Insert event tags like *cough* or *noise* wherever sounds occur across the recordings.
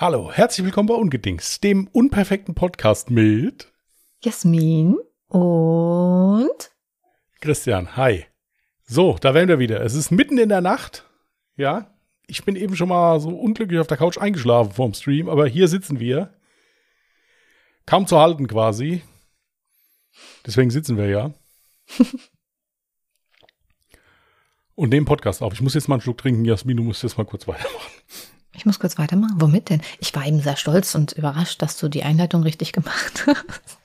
Hallo, herzlich willkommen bei Ungedings, dem unperfekten Podcast mit Jasmin und Christian. Hi. So, da wären wir wieder. Es ist mitten in der Nacht. Ja, ich bin eben schon mal so unglücklich auf der Couch eingeschlafen vorm Stream, aber hier sitzen wir. Kaum zu halten quasi. Deswegen sitzen wir ja. *laughs* und nehmen Podcast auf. Ich muss jetzt mal einen Schluck trinken. Jasmin, du musst jetzt mal kurz weitermachen. Ich muss kurz weitermachen. Womit denn? Ich war eben sehr stolz und überrascht, dass du die Einleitung richtig gemacht hast.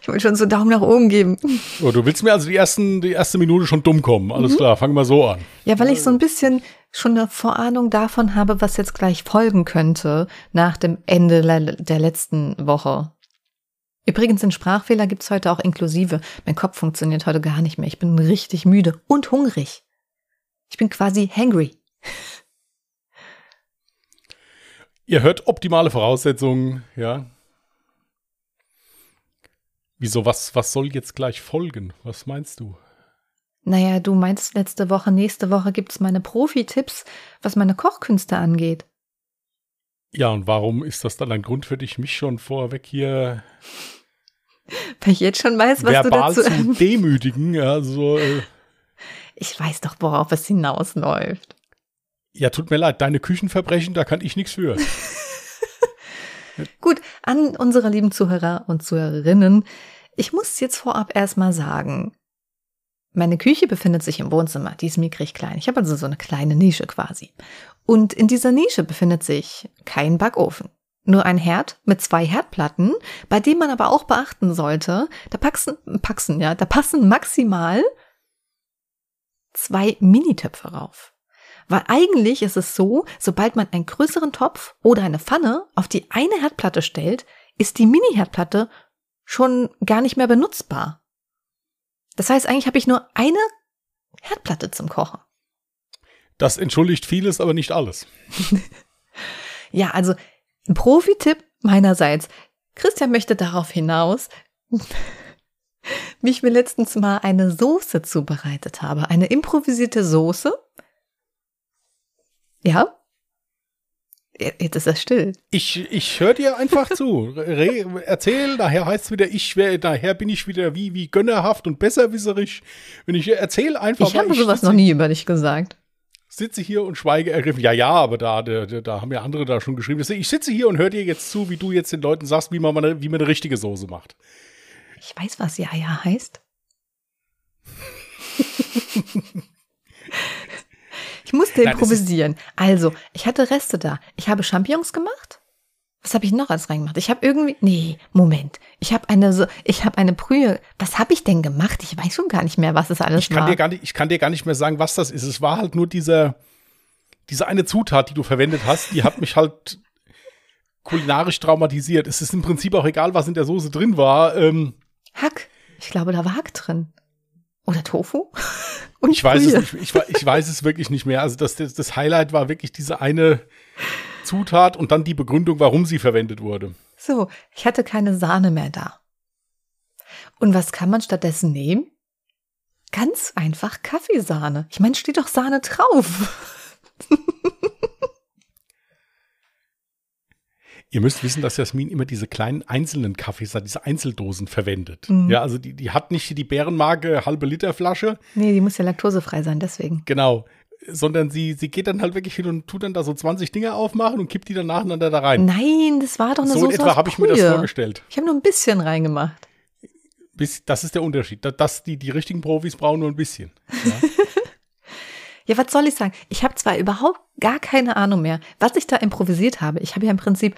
Ich wollte schon so Daumen nach oben geben. Oh, du willst mir also die, ersten, die erste Minute schon dumm kommen. Alles klar, fangen wir so an. Ja, weil ich so ein bisschen schon eine Vorahnung davon habe, was jetzt gleich folgen könnte nach dem Ende der letzten Woche. Übrigens, den Sprachfehler gibt's heute auch inklusive. Mein Kopf funktioniert heute gar nicht mehr. Ich bin richtig müde und hungrig. Ich bin quasi hangry. Ihr hört optimale Voraussetzungen, ja. Wieso, was, was soll jetzt gleich folgen? Was meinst du? Naja, du meinst letzte Woche, nächste Woche gibt's meine Profi-Tipps, was meine Kochkünste angeht. Ja, und warum ist das dann ein Grund für dich, mich schon vorweg hier *laughs* Weil ich jetzt schon weiß, was verbal du dazu. zu *laughs* demütigen? Ja, also, äh, Ich weiß doch, worauf es hinausläuft. Ja, tut mir leid, deine Küchenverbrechen, da kann ich nichts für. *laughs* Gut, an unsere lieben Zuhörer und Zuhörerinnen. Ich muss jetzt vorab erstmal sagen, meine Küche befindet sich im Wohnzimmer. Die ist mickrig klein. Ich habe also so eine kleine Nische quasi. Und in dieser Nische befindet sich kein Backofen. Nur ein Herd mit zwei Herdplatten, bei dem man aber auch beachten sollte, da passen, passen, ja, da passen maximal zwei Minitöpfe rauf. Weil eigentlich ist es so, sobald man einen größeren Topf oder eine Pfanne auf die eine Herdplatte stellt, ist die Mini-Herdplatte schon gar nicht mehr benutzbar. Das heißt, eigentlich habe ich nur eine Herdplatte zum Kochen. Das entschuldigt vieles, aber nicht alles. *laughs* Ja, also ein Profi-Tipp meinerseits. Christian möchte darauf hinaus, *laughs* wie ich mir letztens mal eine Soße zubereitet habe. Eine improvisierte Soße. Ja? Jetzt ist er still. Ich, ich höre dir einfach zu. Re, erzähl, daher heißt es wieder, ich wär, daher bin ich wieder wie, wie gönnerhaft und besserwisserisch. Wenn ich erzähl einfach Ich habe sowas noch nie über dich gesagt. sitze hier und schweige ergriffen. Ja, ja, aber da, da, da haben ja andere da schon geschrieben. Deswegen, Ich sitze hier und höre dir jetzt zu, wie du jetzt den Leuten sagst, wie man, eine, wie man eine richtige Soße macht. Ich weiß, was ja ja heißt. *laughs* ich musste Nein, improvisieren. Also, ich hatte Reste da. Ich habe Champignons gemacht. Was habe ich noch als reingemacht? Ich habe irgendwie nee, Moment. Ich habe eine so ich habe eine Brühe. Was habe ich denn gemacht? Ich weiß schon gar nicht mehr, was es alles Ich kann, war. dir gar nicht, ich kann dir gar nicht mehr sagen, was das ist. Es war halt nur dieser, diese eine Zutat, die du verwendet hast, die hat mich halt kulinarisch traumatisiert. Es ist im Prinzip auch egal, was in der Soße drin war. Ähm, Hack. Ich glaube, da war Hack drin. Oder Tofu? *laughs* Und ich weiß Brühe. es nicht. Ich, ich weiß es wirklich nicht mehr. Also das, das, das Highlight war wirklich diese eine Zutat und dann die Begründung, warum sie verwendet wurde. So, ich hatte keine Sahne mehr da. Und was kann man stattdessen nehmen? Ganz einfach Kaffeesahne. Ich meine, steht doch Sahne drauf. *laughs* Ihr müsst wissen, dass Jasmin immer diese kleinen einzelnen Kaffees, diese Einzeldosen verwendet. Mhm. Ja, also die, die hat nicht die Bärenmarke halbe Liter Flasche, Nee, die muss ja laktosefrei sein, deswegen. genau, sondern sie, sie geht dann halt wirklich hin und tut dann da so 20 Dinger aufmachen und kippt die dann nacheinander da rein. Nein, das war doch eine so Soße etwa habe ich mir das vorgestellt. Ich habe nur ein bisschen reingemacht. Bis, das ist der Unterschied. Da- Das, die, die richtigen Profis brauchen nur ein bisschen. Ja, *laughs* was soll ich sagen? Ich habe zwar überhaupt gar keine Ahnung mehr, was ich da improvisiert habe. Ich habe ja im Prinzip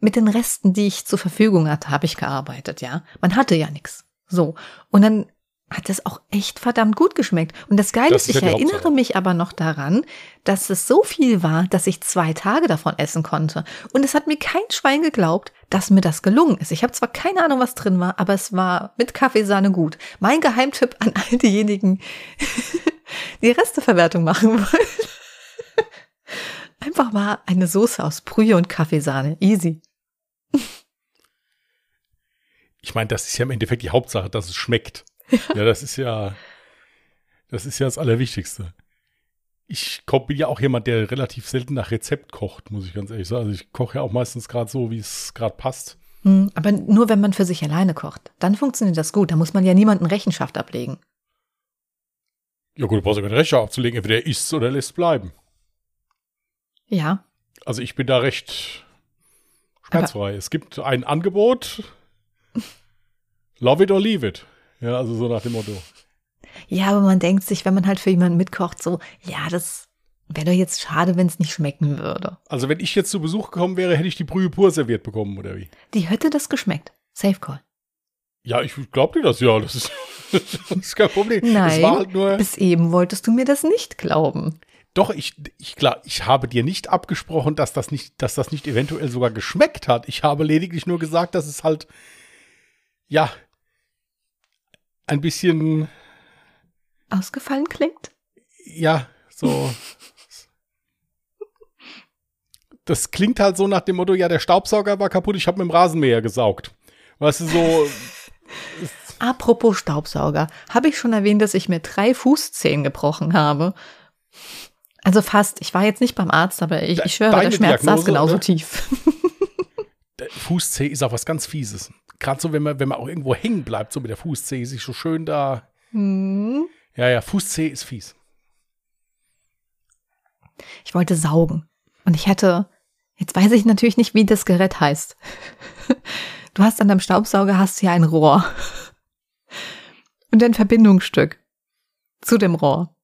mit den Resten, die ich zur Verfügung hatte, habe ich gearbeitet, ja. Man hatte ja nichts. So. Und dann hat das auch echt verdammt gut geschmeckt. Und das Geile ist, ich erinnere Hauptsache. mich aber noch daran, dass es so viel war, dass ich zwei Tage davon essen konnte. Und es hat mir kein Schwein geglaubt, dass mir das gelungen ist. Ich habe zwar keine Ahnung, was drin war, aber es war mit Kaffeesahne gut. Mein Geheimtipp an all diejenigen, *laughs* die Resteverwertung machen wollen. *laughs* Einfach mal eine Soße aus Brühe und Kaffeesahne. Easy. Ich meine, das ist ja im Endeffekt die Hauptsache, dass es schmeckt. Ja, das ist ja, das ist ja das Allerwichtigste. ich bin ja auch jemand, der relativ selten nach Rezept kocht, muss ich ganz ehrlich sagen. Also ich koche ja auch meistens gerade so, wie es gerade passt. Hm, aber nur wenn man für sich alleine kocht. Dann funktioniert das gut. Da muss man ja niemanden Rechenschaft ablegen. Ja gut, du brauchst ja keine Rechenschaft abzulegen. Entweder isst oder lässt bleiben. Ja. Also ich bin da recht schmerzfrei. es gibt ein Angebot. Love it or leave it. Ja, also so nach dem Motto. Ja, aber man denkt sich, wenn man halt für jemanden mitkocht, so, ja, das wäre doch jetzt schade, wenn es nicht schmecken würde. Also wenn ich jetzt zu Besuch gekommen wäre, hätte ich die Brühe pur serviert bekommen, oder wie? Die hätte das geschmeckt. Safe Call. Ja, ich glaube dir das ja. Das ist, *laughs* das ist kein Problem. Nein, halt bis eben wolltest du mir das nicht glauben. Doch, ich, ich, klar, ich habe dir nicht abgesprochen, dass das nicht, dass das nicht eventuell sogar geschmeckt hat. Ich habe lediglich nur gesagt, dass es halt, ja, ein bisschen ausgefallen klingt. Ja, so. Das klingt halt so nach dem Motto, ja, der Staubsauger war kaputt, ich habe mit dem Rasenmäher gesaugt. Weißt du, so. *laughs* Apropos Staubsauger, habe ich schon erwähnt, dass ich mir drei Fußzehen gebrochen habe? Also fast. Ich war jetzt nicht beim Arzt, aber ich, ich schwöre, der Schmerz Diagnose, saß genauso ne? tief. *laughs* Fußzeh ist auch was ganz Fieses. Gerade so, wenn man, wenn man auch irgendwo hängen bleibt, so mit der Fußzeh, sich so schön da. Hm. Ja, ja, Fußzeh ist fies. Ich wollte saugen. Und ich hatte, jetzt weiß ich natürlich nicht, wie das Gerät heißt. *laughs* Du hast an deinem Staubsauger hast hier ein Rohr. Und ein Verbindungsstück zu dem Rohr.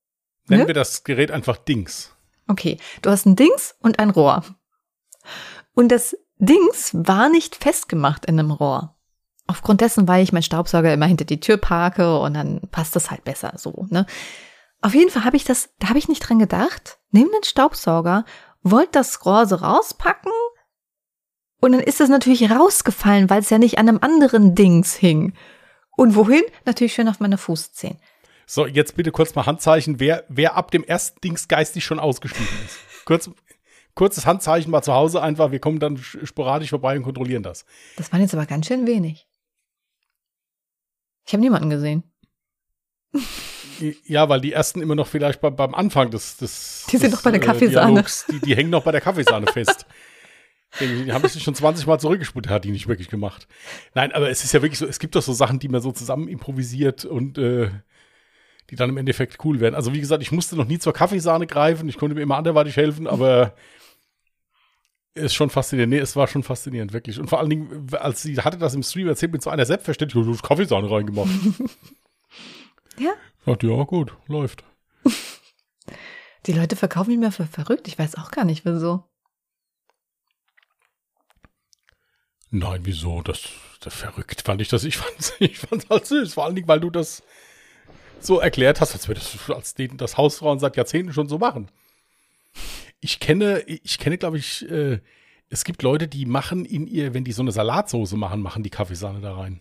Nennen ne? wir das Gerät einfach Dings. Okay, du hast ein Dings und ein Rohr. Und das Dings war nicht festgemacht in einem Rohr. Aufgrund dessen, weil ich meinen Staubsauger immer hinter die Tür parke und dann passt das halt besser so, ne? Auf jeden Fall habe ich das, da habe ich nicht dran gedacht. Nimm den Staubsauger, wollt das Rohr so rauspacken und dann ist es natürlich rausgefallen, weil es ja nicht an einem anderen Dings hing. Und wohin? Natürlich schön auf meine Fußzehen. So, jetzt bitte kurz mal Handzeichen, wer, wer ab dem ersten Dings geistig schon ausgestiegen ist. *laughs* Kurz, kurzes Handzeichen mal zu Hause einfach, wir kommen dann sporadisch vorbei und kontrollieren das. Das waren jetzt aber ganz schön wenig. Ich habe niemanden gesehen. Ja, weil die ersten immer noch vielleicht beim, beim Anfang des, des Die sind des, noch bei der äh, Kaffeesahne. Dialogs, die, die hängen noch bei der Kaffeesahne fest. *laughs* Die haben sich schon 20 Mal zurückgespult, hat die nicht wirklich gemacht. Nein, aber es ist ja wirklich so, es gibt doch so Sachen, die man so zusammen improvisiert und äh, die dann im Endeffekt cool werden. Also wie gesagt, ich musste noch nie zur Kaffeesahne greifen, ich konnte mir immer anderweitig helfen, aber *laughs* ist schon faszinierend. Nee, es war schon faszinierend, wirklich. Und vor allen Dingen, als sie hatte das im Stream erzählt, mit so einer Selbstverständlichkeit, du hast Kaffeesahne reingemacht. *laughs* ja? Sagt, ja, gut, läuft. *laughs* Die Leute verkaufen mich mehr für verrückt. Ich weiß auch gar nicht, wieso. Nein, wieso? Das, das verrückt fand ich das. Ich fand ich fand's halt süß. Vor allen Dingen, weil du das so erklärt hast, als würde das als das Hausfrauen seit Jahrzehnten schon so machen. Ich kenne, ich kenne, glaube ich, äh, es gibt Leute, die machen in ihr, wenn die so eine Salatsoße machen, machen die Kaffeesahne da rein.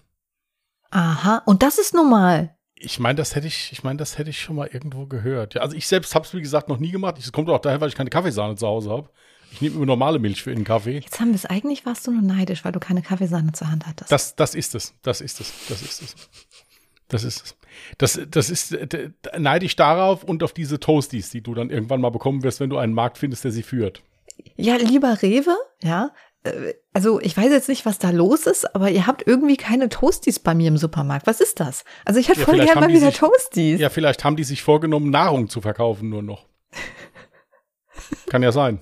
Aha, und das ist normal. Ich meine, das hätte ich, ich meine, das hätte ich schon mal irgendwo gehört. Ja, also ich selbst habe es, wie gesagt, noch nie gemacht. Es kommt auch daher, weil ich keine Kaffeesahne zu Hause habe. Ich nehme immer normale Milch für den Kaffee. Jetzt haben wir es eigentlich, warst du nur neidisch, weil du keine Kaffeesahne zur Hand hattest. Das, das ist es. Das ist es. Das ist es. Das ist es. Das, das ist neidisch darauf und auf diese Toasties, die du dann irgendwann mal bekommen wirst, wenn du einen Markt findest, der sie führt. Ja, lieber Rewe, ja. Äh, also ich weiß jetzt nicht, was da los ist, aber ihr habt irgendwie keine Toasties bei mir im Supermarkt. Was ist das? Also ich hätte ja, voll gerne mal wieder sich, Toasties. Ja, vielleicht haben die sich vorgenommen, Nahrung zu verkaufen nur noch. *laughs* Kann ja sein.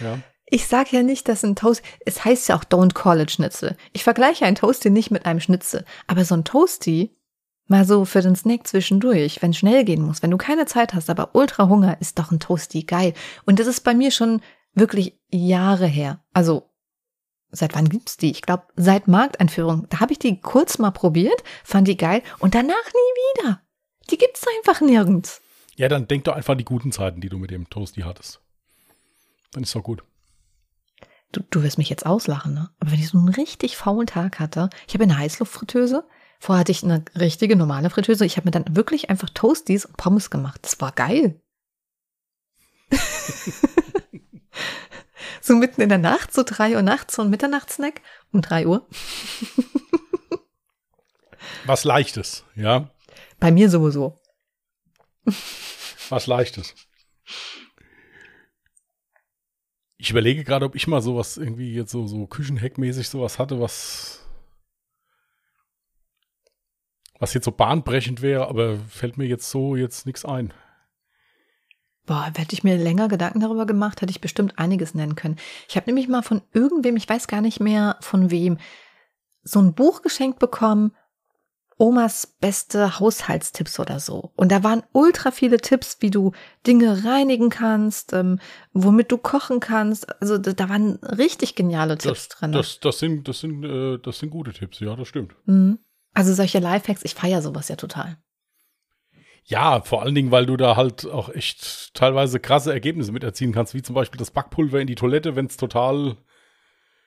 Ja. Ich sag ja nicht, dass ein Toast, es heißt ja auch Don't Call it Schnitzel. Ich vergleiche ein Toasty nicht mit einem Schnitzel, aber so ein Toasty Mal so für den Snack zwischendurch, wenn schnell gehen muss, wenn du keine Zeit hast, aber ultra Hunger, ist doch ein Toasty geil. Und das ist bei mir schon wirklich Jahre her. Also seit wann gibt's die? Ich glaube, seit Markteinführung. Da habe ich die kurz mal probiert, fand die geil und danach nie wieder. Die gibt's einfach nirgends. Ja, dann denk doch einfach an die guten Zeiten, die du mit dem Toasty hattest. Dann ist doch gut. Du, du wirst mich jetzt auslachen, ne? Aber wenn ich so einen richtig faulen Tag hatte, ich habe eine Heißluftfritteuse, Vorher hatte ich eine richtige normale Fritteuse. Ich habe mir dann wirklich einfach Toasties und Pommes gemacht. Das war geil. *laughs* so mitten in der Nacht, so drei Uhr nachts, so ein Mitternachtssnack um drei Uhr. *laughs* Was Leichtes, ja? Bei mir sowieso. Was Leichtes. Ich überlege gerade, ob ich mal sowas irgendwie jetzt so, so Küchenheckmäßig sowas hatte, was, was jetzt so bahnbrechend wäre, aber fällt mir jetzt so jetzt nichts ein. Boah, hätte ich mir länger Gedanken darüber gemacht, hätte ich bestimmt einiges nennen können. Ich habe nämlich mal von irgendwem, ich weiß gar nicht mehr von wem, so ein Buch geschenkt bekommen, Omas beste Haushaltstipps oder so. Und da waren ultra viele Tipps, wie du Dinge reinigen kannst, ähm, womit du kochen kannst. Also da, da waren richtig geniale Tipps das, drin. Das, das sind, das sind, äh, das sind gute Tipps, ja, das stimmt. Mhm. Also solche Lifehacks, ich feiere sowas ja total. Ja, vor allen Dingen, weil du da halt auch echt teilweise krasse Ergebnisse mit erzielen kannst, wie zum Beispiel das Backpulver in die Toilette, wenn es total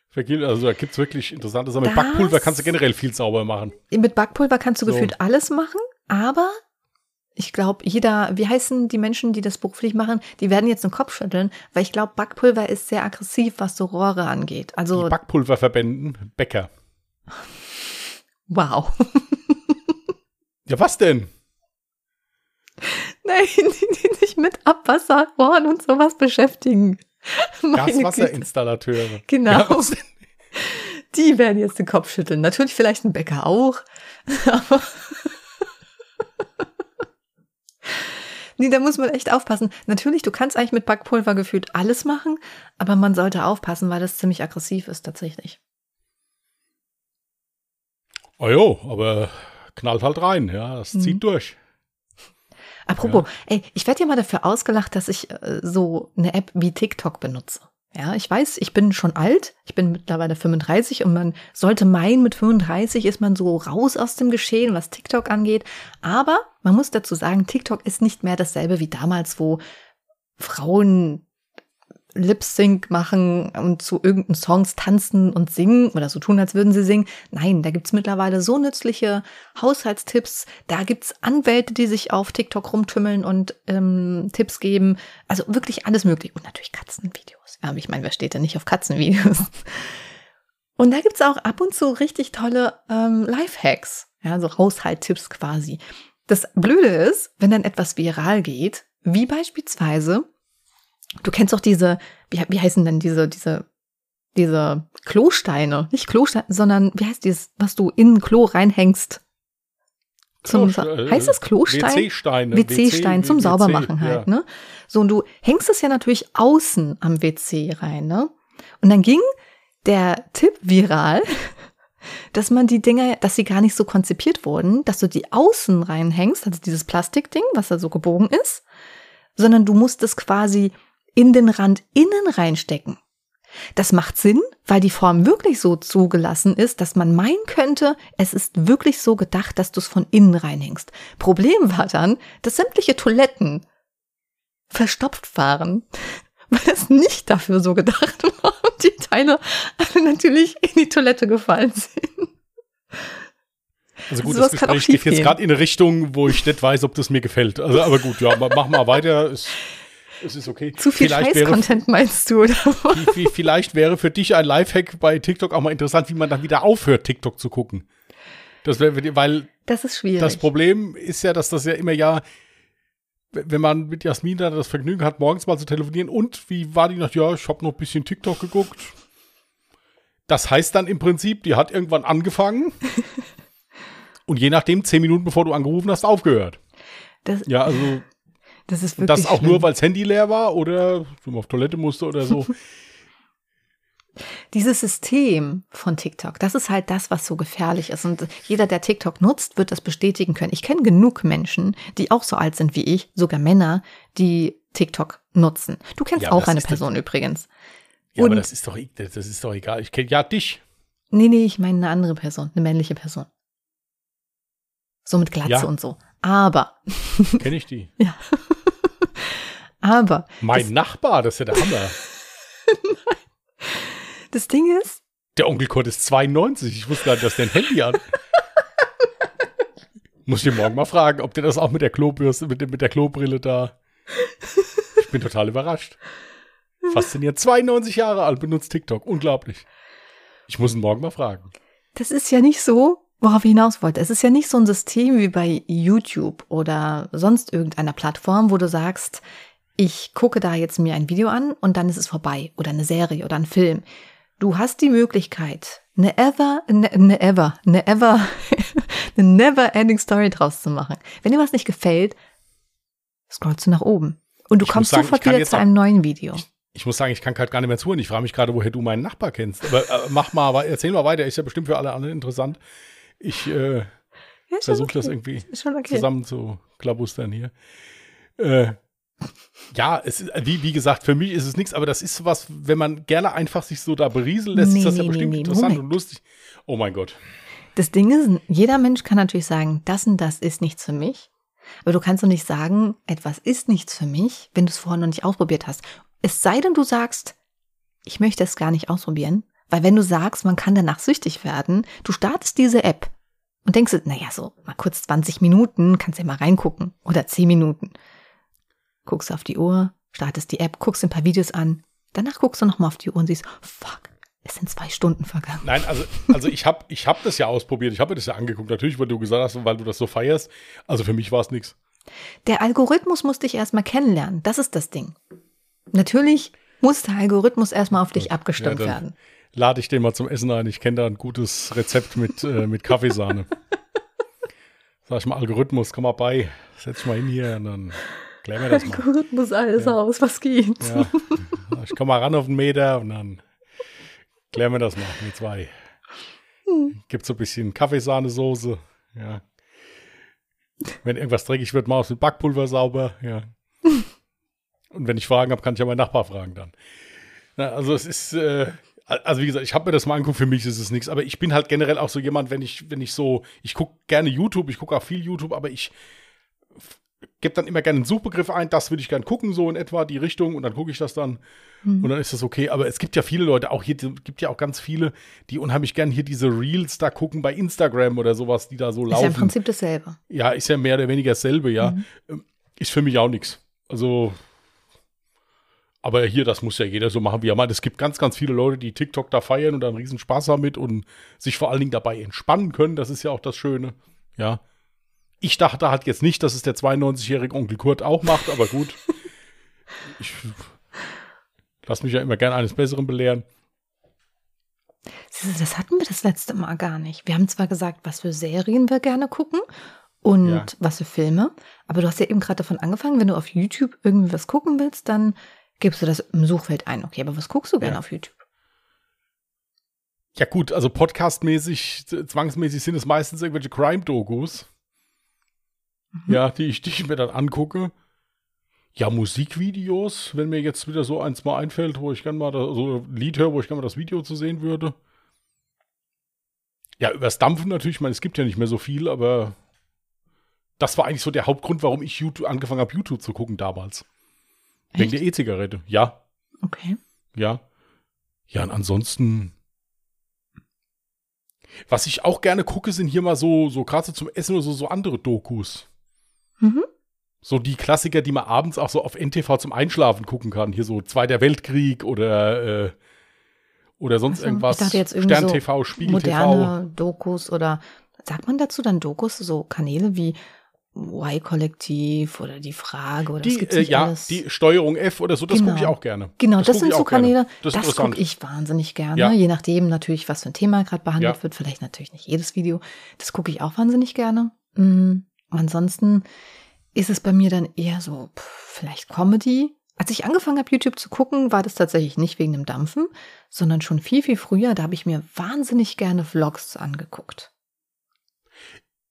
vergilt. Also da gibt es wirklich interessante Sachen. Mit Backpulver kannst du generell viel sauber machen. Mit Backpulver kannst du So. gefühlt alles machen, aber ich glaube, jeder, wie heißen die Menschen, die das beruflich machen, die werden jetzt den Kopf schütteln, weil ich glaube, Backpulver ist sehr aggressiv, was so Rohre angeht. Also, Die Backpulververbänden, Bäcker. Wow. *laughs* Ja, was denn? Nein, die, die sich mit Abwasserrohren und sowas beschäftigen. *laughs* Gaswasserinstallateure. Genau. Ja? Die werden jetzt den Kopf schütteln. Natürlich vielleicht ein Bäcker auch. *laughs* Aber nee, da muss man echt aufpassen. Natürlich, du kannst eigentlich mit Backpulver gefühlt alles machen, aber man sollte aufpassen, weil das ziemlich aggressiv ist tatsächlich. Oh jo, aber knallt halt rein, ja, das Mhm. zieht durch. Apropos, ey, ich werde ja mal dafür ausgelacht, dass ich äh, so eine App wie TikTok benutze. Ja, ich weiß, ich bin schon alt, ich bin mittlerweile 35 und man sollte meinen, mit 35 ist man so raus aus dem Geschehen, was TikTok angeht. Aber man muss dazu sagen, TikTok ist nicht mehr dasselbe wie damals, wo Frauen Lip-Sync machen und zu irgendeinen Songs tanzen und singen oder so tun, als würden sie singen. Nein, da gibt's mittlerweile so nützliche Haushaltstipps. Da gibt's Anwälte, die sich auf TikTok rumtümmeln und ähm, Tipps geben. Also wirklich alles möglich. Und natürlich Katzenvideos. Ja, ich meine, wer steht denn nicht auf Katzenvideos? *laughs* Und da gibt's auch ab und zu richtig tolle ähm, Lifehacks. Ja, so Haushalttipps quasi. Das Blöde ist, wenn dann etwas viral geht, wie beispielsweise Du kennst doch diese, wie, wie heißen denn diese, diese, diese Klosteine? Nicht Klosteine, sondern wie heißt dieses, was du in ein Klo reinhängst? Zum, Kloste- äh, heißt das Klostein? WC-Steine. WC-Stein zum WC, Saubermachen halt, ja. ne? So, und du hängst es ja natürlich außen am WC rein, ne? Und dann ging der Tipp viral, *laughs* dass man die Dinger, dass sie gar nicht so konzipiert wurden, dass du die außen reinhängst, also dieses Plastikding, was da so gebogen ist, sondern du musst es quasi in den Rand innen reinstecken. Das macht Sinn, weil die Form wirklich so zugelassen ist, dass man meinen könnte, es ist wirklich so gedacht, dass du es von innen reinhängst. Problem *laughs* war dann, dass sämtliche Toiletten verstopft waren, *laughs* weil es nicht dafür so gedacht *laughs* war und die Teile alle natürlich in die Toilette gefallen sind. Also gut, Sowas das kann auch Gespräch geht jetzt gerade in eine Richtung, wo ich nicht weiß, ob das mir gefällt. Also, aber gut, ja, ma- mach mal weiter. Es, es ist okay. Zu viel Scheiß-Content meinst du, oder? vi- vi- vielleicht wäre für dich ein Lifehack bei TikTok auch mal interessant, wie man dann wieder aufhört, TikTok zu gucken. Das wäre, weil Das ist schwierig. das Problem ist ja, dass das ja immer ja, wenn man mit Jasmin da das Vergnügen hat, morgens mal zu telefonieren und wie war die noch? Ja, ich habe noch ein bisschen TikTok geguckt. Das heißt dann im Prinzip, die hat irgendwann angefangen *laughs* und je nachdem, zehn Minuten bevor du angerufen hast, aufgehört. das, Ja, also das ist und wirklich das auch schlimm. nur, weil das Handy leer war oder man auf Toilette musste oder so. *laughs* Dieses System von TikTok, das ist halt das, was so gefährlich ist. Und jeder, der TikTok nutzt, wird das bestätigen können. Ich kenne genug Menschen, die auch so alt sind wie ich, sogar Männer, die TikTok nutzen. Du kennst Ja, aber auch eine Person übrigens. Ja, aber Und- das ist doch, das ist doch egal. Ich kenne ja dich. Nee, nee, ich meine eine andere Person, eine männliche Person. So mit Glatze Ja. und so. Aber, Kenne ich die. *laughs* aber, Mein Nachbar, das ist ja der Hammer. *laughs* das Ding ist, Der Onkel Kurt ist 92. Ich wusste gar nicht, dass der ein Handy hat. *laughs* Muss ich ihn morgen mal fragen, ob der das auch mit der Klobürste, mit, mit der Klobrille da. Ich bin total überrascht. Faszinierend. 92 Jahre alt, benutzt TikTok. Unglaublich. Ich muss ihn morgen mal fragen. das ist ja nicht so, worauf ich hinaus wollte. Es ist ja nicht so ein System wie bei YouTube oder sonst irgendeiner Plattform, wo du sagst, ich gucke da jetzt mir ein Video an und dann ist es vorbei oder eine Serie oder ein Film. Du hast die Möglichkeit, eine ever, eine, eine ever, eine ever, *laughs* eine never ending Story draus zu machen. Wenn dir was nicht gefällt, scrollst du nach oben. Und du Ich kommst sagen, sofort wieder zu einem neuen Video. Ich, ich muss sagen, ich kann gerade gar nicht mehr zuhören. Ich frage mich gerade, woher du meinen Nachbar kennst. Aber äh, mach mal, erzähl mal weiter. Ist ja bestimmt für alle anderen interessant. Ich äh, Ja, versuche das okay. irgendwie Ist schon okay. zusammen zu klabustern hier. Äh, ja, es ist, wie, wie gesagt, für mich ist es nichts, aber das ist sowas, wenn man gerne einfach sich so da berieseln lässt, Nee, ist das ja nee, bestimmt nee, nee, interessant Moment. und lustig. Oh mein Gott. Das Ding ist, jeder Mensch kann natürlich sagen, das und das ist nichts für mich. Aber du kannst doch nicht sagen, etwas ist nichts für mich, wenn du es vorher noch nicht ausprobiert hast. Es sei denn, du sagst, ich möchte es gar nicht ausprobieren. Weil wenn du sagst, man kann danach süchtig werden, du startest diese App und denkst, naja, so mal kurz 20 Minuten, kannst ja mal reingucken. Oder 10 Minuten. Guckst auf die Uhr, startest die App, guckst ein paar Videos an. Danach guckst du nochmal auf die Uhr und siehst, fuck, es sind zwei Stunden vergangen. Nein, also, also ich habe ich hab das ja ausprobiert. Ich habe mir das ja angeguckt. Natürlich, weil du gesagt hast, weil du das so feierst. Also für mich war es nichts. Der Algorithmus muss dich erstmal kennenlernen. Das ist das Ding. Natürlich muss der Algorithmus erstmal auf dich abgestimmt Ja, werden. Lade ich den mal zum Essen ein. Ich kenne da ein gutes Rezept mit, äh, mit Kaffeesahne. *laughs* Sag ich mal, Algorithmus, komm mal bei. Setz mal hin hier und dann klären wir das mal. Algorithmus alles Ja. aus, was geht? Ja. Ich komme mal ran auf den Meter und dann klären wir das mal mit zwei. Gibt so ein bisschen Kaffeesahnesoße. Ja. Wenn irgendwas dreckig wird, mach ich mit Backpulver sauber. Ja. Und wenn ich Fragen habe, kann ich ja meinen Nachbar fragen dann. Na, also es ist, äh, also wie gesagt, ich habe mir das mal angeguckt, für mich ist es nichts. Aber ich bin halt generell auch so jemand, wenn ich, wenn ich so, ich gucke gerne YouTube, ich gucke auch viel YouTube, aber ich gebe dann immer gerne einen Suchbegriff ein, das würde ich gerne gucken, so in etwa die Richtung, und dann gucke ich das dann. Und dann ist das okay. Aber es gibt ja viele Leute, auch hier gibt ja auch ganz viele, die unheimlich gern hier diese Reels da gucken bei Instagram oder sowas, die da so Ist ja im laufen. Prinzip dasselbe. Ja, ist ja mehr oder weniger dasselbe, ja. Ähm, Ist für mich auch nichts. Also, aber hier, das muss ja jeder so machen, wie er meint. Es gibt ganz, ganz viele Leute, die TikTok da feiern und dann riesen Spaß damit und sich vor allen Dingen dabei entspannen können. Das ist ja auch das Schöne, ja. Ich dachte halt jetzt nicht, dass es der 92-jährige Onkel Kurt auch macht, aber gut. *laughs* Ich lass mich ja immer gern eines Besseren belehren. Das hatten wir das letzte Mal gar nicht. Wir haben zwar gesagt, was für Serien wir gerne gucken und Ja. was für Filme, aber du hast ja eben gerade davon angefangen, wenn du auf YouTube irgendwie was gucken willst, dann gibst du das im Suchfeld ein. Okay, aber was guckst du gerne Ja. auf YouTube? Ja gut, also podcastmäßig, zwangsmäßig sind es meistens irgendwelche Crime-Dokus. Ja, die ich, die ich mir dann angucke. Ja, Musikvideos, wenn mir jetzt wieder so eins mal einfällt, wo ich gerne mal so ein Lied höre, wo ich gerne mal das Video zu sehen würde. Ja, übers Dampfen natürlich, ich meine, es gibt ja nicht mehr so viel, aber das war eigentlich so der Hauptgrund, warum ich YouTube, angefangen habe, YouTube zu gucken damals. Wegen Echt? der E-Zigarette. Ja, Okay. ja. Ja, und ansonsten. Was ich auch gerne gucke, sind hier mal so, so gerade so zum Essen oder so, so andere Dokus. Mhm. So die Klassiker, die man abends auch so auf NTV zum Einschlafen gucken kann. Hier so Zweiter Weltkrieg oder, äh, oder sonst Ach so, irgendwas. ich dachte jetzt irgendwie Stern so TV, Spiegel TV. Moderne Dokus oder sagt man dazu dann Dokus, so Kanäle wie Y-Kollektiv oder die Frage oder das Die, äh, ja, alles. die Steuerung F oder so, das Genau. gucke ich auch gerne. Genau, das, guck sind so. Kanäle, Das das, gucke ich wahnsinnig gerne. Ja. Je nachdem natürlich, was für ein Thema gerade behandelt Ja. wird. Vielleicht natürlich nicht jedes Video. Das gucke ich auch wahnsinnig gerne. Mm, ansonsten ist es bei mir dann eher so, pff, vielleicht Comedy. Als ich angefangen habe, YouTube zu gucken, war das tatsächlich nicht wegen dem Dampfen, sondern schon viel, viel früher. Da habe ich mir wahnsinnig gerne Vlogs angeguckt.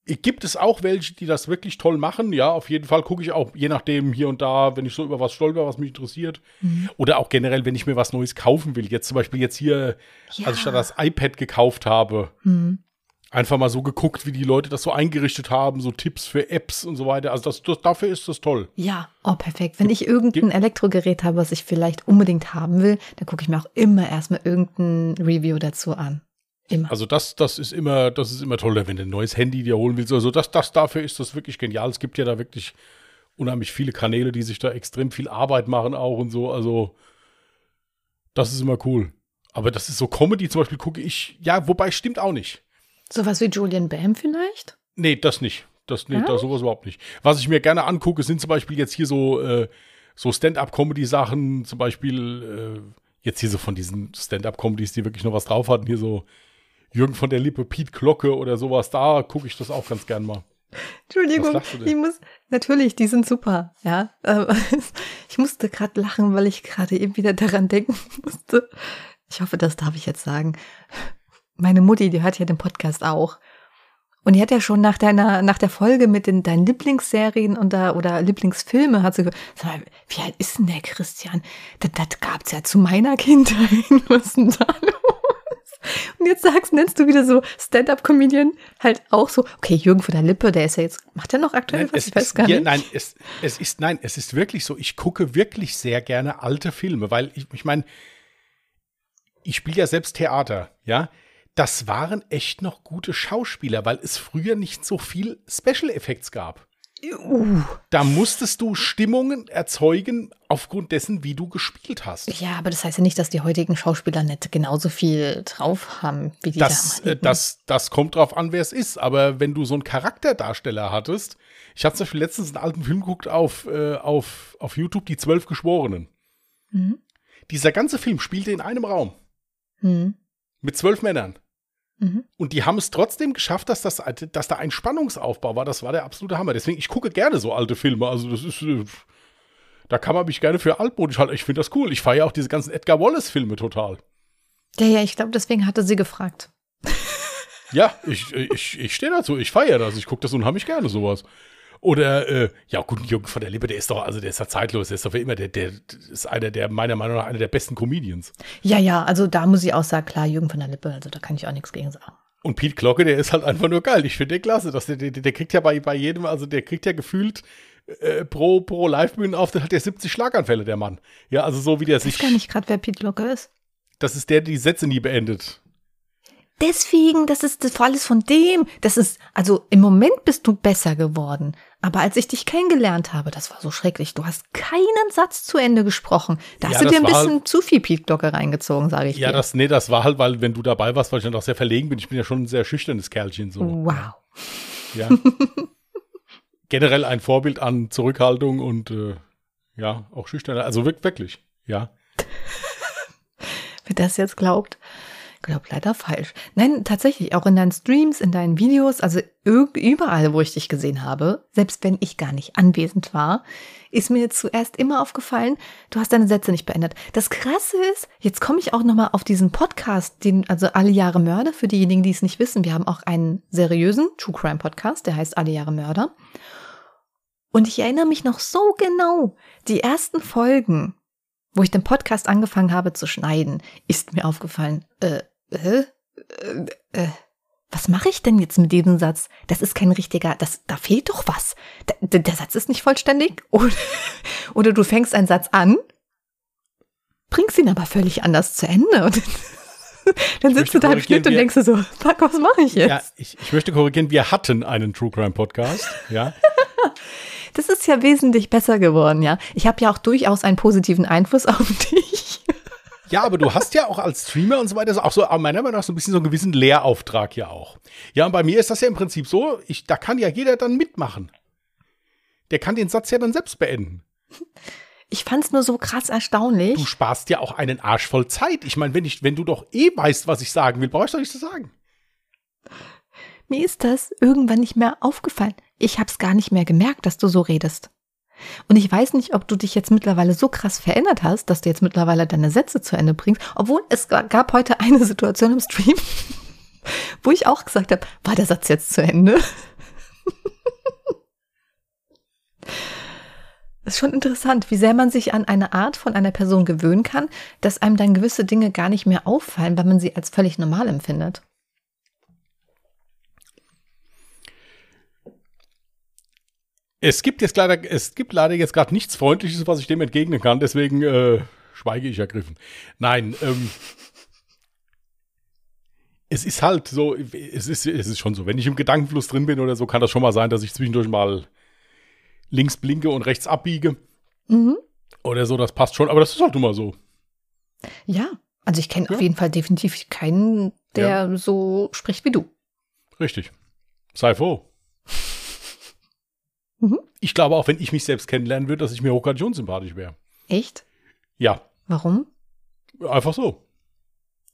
Gibt es auch welche, die das wirklich toll machen? Ja, auf jeden Fall gucke ich auch, je nachdem hier und da, wenn ich so über was stolper, was mich interessiert. Mhm. Oder auch generell, wenn ich mir was Neues kaufen will. Jetzt zum Beispiel jetzt hier, Ja. als ich da das iPad gekauft habe, Hm. Einfach mal so geguckt, wie die Leute das so eingerichtet haben, so Tipps für Apps und so weiter. Also das, das, dafür ist das toll. Ja, oh perfekt. Wenn ich irgendein Elektrogerät habe, was ich vielleicht unbedingt haben will, dann gucke ich mir auch immer erstmal irgendein Review dazu an. Immer. Also das, das ist immer, das ist immer toll, wenn du ein neues Handy dir holen willst. Also das, das dafür ist das wirklich genial. Es gibt ja da wirklich unheimlich viele Kanäle, die sich da extrem viel Arbeit machen auch und so. Also das ist immer cool. Aber das ist so Comedy zum Beispiel gucke ich, ja, wobei stimmt auch nicht. Sowas wie Julian Bam vielleicht? Nee, das nicht. Das, nee, Ja? das sowas überhaupt nicht. Was ich mir gerne angucke, sind zum Beispiel jetzt hier so, äh, so Stand-up-Comedy-Sachen, zum Beispiel äh, jetzt hier so von diesen Stand-up-Comedies, die wirklich noch was drauf hatten, hier so Jürgen von der Lippe, Piet Glocke oder sowas, da gucke ich das auch ganz gern mal. Entschuldigung, ich muss, natürlich, die sind super, ja. *laughs* Ich musste gerade lachen, weil ich gerade eben wieder daran denken *laughs* musste. Ich hoffe, das darf ich jetzt sagen. Meine Mutti, die hört ja den Podcast auch. Und die hat ja schon nach deiner, nach der Folge mit den, deinen Lieblingsserien und da, oder Lieblingsfilme hat sie gesagt, sag mal, wie alt ist denn der Christian? Das, das gab's ja zu meiner *laughs* Kindheit. Was ist denn da los? Und jetzt sagst, nennst du wieder so Stand-up-Comedian halt auch so, okay, Jürgen von der Lippe, der ist ja jetzt, macht er noch aktuell nein, was? Ich weiß gar nicht. Nein, es, es ist, nein, es ist wirklich so, ich gucke wirklich sehr gerne alte Filme, weil ich, ich meine, ich spiele ja selbst Theater, ja das waren echt noch gute Schauspieler, weil es früher nicht so viel Special Effects gab. Uh. Da musstest du Stimmungen erzeugen aufgrund dessen, wie du gespielt hast. Ja, aber das heißt ja nicht, dass die heutigen Schauspieler nicht genauso viel drauf haben wie die das, äh, das, das kommt drauf an, wer es ist. Aber wenn du so einen Charakterdarsteller hattest, ich habe zum Beispiel letztens einen alten Film geguckt auf, äh, auf, auf YouTube, Die Zwölf Geschworenen. Mhm. Dieser ganze Film spielte in einem Raum. Mhm. Mit zwölf Männern. Mhm. Und die haben es trotzdem geschafft, dass, das, dass da ein Spannungsaufbau war. Das war der absolute Hammer. Deswegen, ich gucke gerne so alte Filme. Also, das ist. Äh, da kann man mich gerne für altmodisch halten. Ich finde das cool. Ich feiere auch diese ganzen Edgar Wallace-Filme total. Ja, ja, ich glaube, deswegen hatte sie gefragt. ja, ich, ich, ich stehe dazu. Ich feiere das. Ich gucke das unheimlich gerne, sowas. Oder, äh, ja, gut, Jürgen von der Lippe, der ist doch, also der ist ja zeitlos, der ist doch wie immer, der, der ist einer der, meiner Meinung nach, einer der besten Comedians. Ja, ja, also da muss ich auch sagen, klar, Jürgen von der Lippe, also da kann ich auch nichts gegen sagen. Und Pete Glocke, der ist halt einfach nur geil. Ich finde den klasse. Dass der, der, der kriegt ja bei, bei jedem, also der kriegt ja gefühlt äh, pro, pro Live-Bühnen auf, der hat der 70 Schlaganfälle, der Mann. Ja, also so wie der sich. Ich weiß gar nicht gerade, wer Pete Glocke ist. Das ist der, der die Sätze nie beendet. Deswegen, das ist das alles von dem. Das ist, also im Moment bist du besser geworden. Aber als ich dich kennengelernt habe, das war so schrecklich. Du hast keinen Satz zu Ende gesprochen. Da ja, hast du dir ein bisschen halt, zu viel Piepglocke reingezogen, sage ich ja, dir. Ja, das, nee, das war halt, weil wenn du dabei warst, weil ich dann auch sehr verlegen bin. Ich bin ja schon ein sehr schüchternes Kerlchen so. Wow. Ja. *laughs* Generell ein Vorbild an Zurückhaltung und äh, ja, auch schüchtern. Also wirklich, ja. *laughs* Wer das jetzt glaubt glaube leider falsch. Nein, tatsächlich, auch in deinen Streams, in deinen Videos, also überall, wo ich dich gesehen habe, selbst wenn ich gar nicht anwesend war, ist mir zuerst immer aufgefallen, du hast deine Sätze nicht beendet. Das Krasse ist, jetzt komme ich auch nochmal auf diesen Podcast, den, also Alle Jahre Mörder, für diejenigen, die es nicht wissen. Wir haben auch einen seriösen True Crime Podcast, der heißt Alle Jahre Mörder. Und ich erinnere mich noch so genau, die ersten Folgen, wo ich den Podcast angefangen habe zu schneiden, ist mir aufgefallen, äh, äh, äh, was mache ich denn jetzt mit diesem Satz? Das ist kein richtiger, das, da fehlt doch was. Da, der Satz ist nicht vollständig. *laughs* Oder, oder du fängst einen Satz an, bringst ihn aber völlig anders zu Ende. Und dann *laughs* sitzt du da im Schnitt und denkst du so, fuck, was mache ich jetzt? Ja, ich, ich möchte korrigieren, wir hatten einen True Crime Podcast, ja. *laughs* das ist ja wesentlich besser geworden, ja. Ich habe ja auch durchaus einen positiven Einfluss auf dich. Ja, aber du hast ja auch als Streamer und so weiter auch so, meiner Meinung nach, so ein bisschen so einen gewissen Lehrauftrag ja auch. Ja, und bei mir ist das ja im Prinzip so, ich, da kann ja jeder dann mitmachen. Der kann den Satz ja dann selbst beenden. Ich fand's nur so krass erstaunlich. Du sparst ja auch einen Arsch voll Zeit. Ich meine, wenn, wenn du doch eh weißt, was ich sagen will, brauchst du doch nichts zu sagen. Mir ist das irgendwann nicht mehr aufgefallen. Ich hab's gar nicht mehr gemerkt, dass du so redest. Und ich weiß nicht, ob du dich jetzt mittlerweile so krass verändert hast, dass du jetzt mittlerweile deine Sätze zu Ende bringst. Obwohl es gab heute *laughs* eine Situation im Stream, *laughs* wo ich auch gesagt habe, war der Satz jetzt zu Ende? *laughs* Ist schon interessant, wie sehr man sich an eine Art von einer Person gewöhnen kann, dass einem dann gewisse Dinge gar nicht mehr auffallen, weil man sie als völlig normal empfindet. Es gibt jetzt leider, es gibt leider jetzt gerade nichts Freundliches, was ich dem entgegnen kann, deswegen äh, schweige ich ergriffen. Nein, ähm, es ist halt so, es ist, es ist schon so, wenn ich im Gedankenfluss drin bin oder so, kann das schon mal sein, dass ich zwischendurch mal links blinke und rechts abbiege. Mhm. Oder so, das passt schon, aber das ist halt nun mal so. Ja, also ich kenne ja. auf jeden Fall definitiv keinen, der ja. so spricht wie du. Richtig. Sei froh. Ich glaube auch, wenn ich mich selbst kennenlernen würde, dass ich mir hochgradig unsympathisch wäre. Echt? Ja, Warum? einfach so.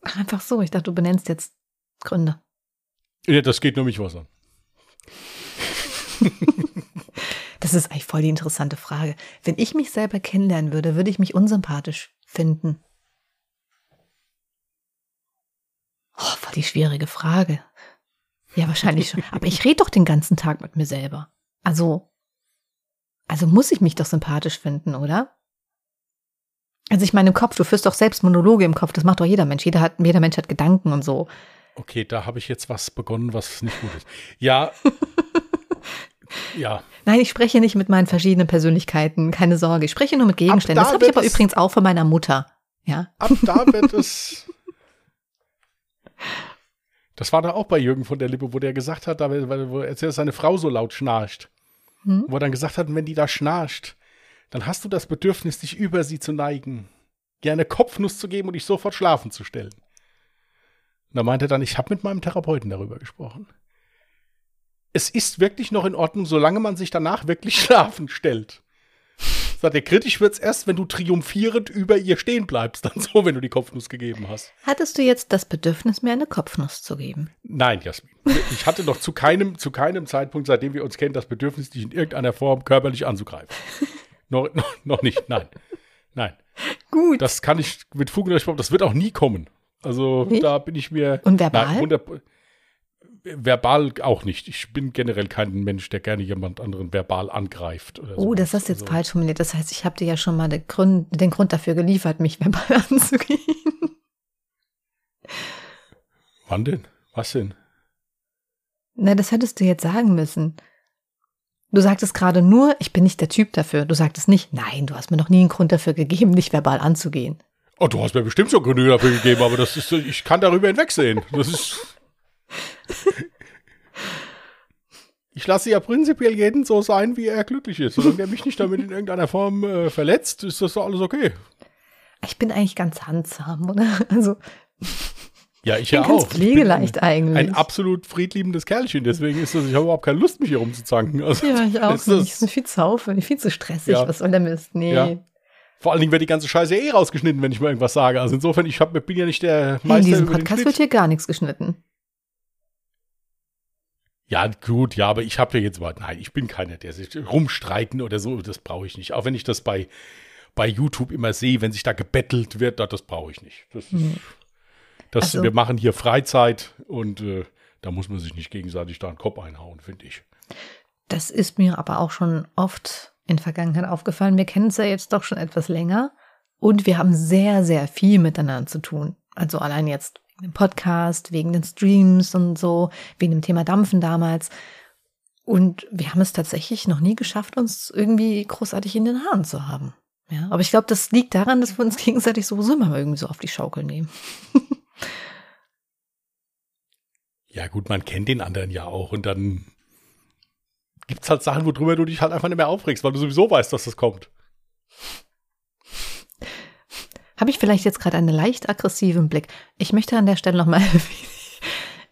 Ach, einfach so. Ich dachte, du benennst jetzt Gründe. Ja, das geht nur mich was an. *laughs* Das ist eigentlich voll die interessante Frage. Wenn ich mich selber kennenlernen würde, würde ich mich unsympathisch finden. Oh, voll die schwierige Frage. Ja, wahrscheinlich schon. Aber ich rede doch den ganzen Tag mit mir selber. Also, also muss ich mich doch sympathisch finden, oder? Also ich meine im Kopf, du führst doch selbst Monologe im Kopf, das macht doch jeder Mensch. Jeder, hat, jeder Mensch hat Gedanken und so. Okay, da habe ich jetzt was begonnen, was nicht gut ist. Ja. *laughs* ja. Nein, ich spreche nicht mit meinen verschiedenen Persönlichkeiten, keine Sorge. Ich spreche nur mit Gegenständen. Da Das habe ich aber übrigens auch von meiner Mutter. Ja. Ab da wird es. Das war da auch bei Jürgen von der Lippe, wo der gesagt hat, da, wo er erzählt, dass seine Frau so laut schnarcht. Hm? Wo er dann gesagt hat, wenn die da schnarcht, dann hast du das Bedürfnis, dich über sie zu neigen, gerne Kopfnuss zu geben und dich sofort schlafen zu stellen. Und da meinte er dann, ich habe mit meinem Therapeuten darüber gesprochen. Es ist wirklich noch in Ordnung, solange man sich danach wirklich *laughs* schlafen stellt. Sagt er, kritisch wird's erst, wenn du triumphierend über ihr stehen bleibst, *laughs* dann so, wenn du die Kopfnuss gegeben hast. Hattest du jetzt das Bedürfnis, mir eine Kopfnuss zu geben? Nein, Jasmin. Ich hatte noch zu keinem, zu keinem Zeitpunkt, seitdem wir uns kennen, das Bedürfnis, dich in irgendeiner Form körperlich anzugreifen. noch, noch, noch nicht, nein. Nein. Gut. Das kann ich mit Fug und Recht behaupten, das wird auch nie kommen. Also Nicht? da bin ich mir. Und verbal? Nein, 100 verbal auch nicht. Ich bin generell kein Mensch, der gerne jemand anderen verbal angreift. Oh, das hast du jetzt Also, falsch formuliert. Das heißt, ich habe dir ja schon mal den Grund, den Grund dafür geliefert, mich verbal *laughs* anzugehen. Wann denn? Was denn? Na, das hättest du jetzt sagen müssen. Du sagtest gerade nur, ich bin nicht der Typ dafür. Du sagtest nicht, nein, du hast mir noch nie einen Grund dafür gegeben, nicht verbal anzugehen. Oh, du hast mir bestimmt schon Gründe dafür gegeben, aber das ist, ich kann darüber hinwegsehen. Das ist. Ich lasse ja prinzipiell jeden so sein, wie er glücklich ist. Solange er mich nicht damit in irgendeiner Form äh, verletzt, ist das doch alles okay. Ich bin eigentlich ganz handsam, oder? Also, Ja, ich ich bin ja ganz auch. Ich bin pflegeleicht ein, eigentlich. ein absolut friedliebendes Kerlchen. Deswegen ist das, ich habe überhaupt keine Lust, mich hier rumzuzanken. Also, ja, ich auch ist nicht. das- Ich bin viel zu aufwendig, viel zu stressig. Ja. Was soll der Mist? Nee. Ja. Vor allen Dingen wird die ganze Scheiße eh rausgeschnitten, wenn ich mal irgendwas sage. Also insofern, ich hab, bin ja nicht der Hey, in Meister diesem Podcast wird hier gar nichts geschnitten. Ja, gut, ja, aber ich habe ja jetzt mal, nein, ich bin keiner, der sich rumstreiten oder so, das brauche ich nicht. Auch wenn ich das bei, bei YouTube immer sehe, wenn sich da gebettelt wird, da, das brauche ich nicht. Das, ist, das, Also- wir machen hier Freizeit und äh, da muss man sich nicht gegenseitig da einen Kopf einhauen, finde ich. Das ist mir aber auch schon oft in Vergangenheit aufgefallen. Wir kennen es ja jetzt doch schon etwas länger und wir haben sehr, sehr viel miteinander zu tun. Also allein jetzt dem Podcast, wegen den Streams und so, wegen dem Thema Dampfen damals. Und wir haben es tatsächlich noch nie geschafft, uns irgendwie großartig in den Haaren zu haben. Ja, aber ich glaube, das liegt daran, dass wir uns *laughs* gegenseitig sowieso immer irgendwie so auf die Schaukel nehmen. *laughs* Ja, gut, man kennt den anderen ja auch und dann gibt es halt Sachen, worüber du dich halt einfach nicht mehr aufregst, weil du sowieso weißt, dass das kommt. Habe ich vielleicht jetzt gerade einen leicht aggressiven Blick? Ich möchte an der Stelle nochmal. *laughs*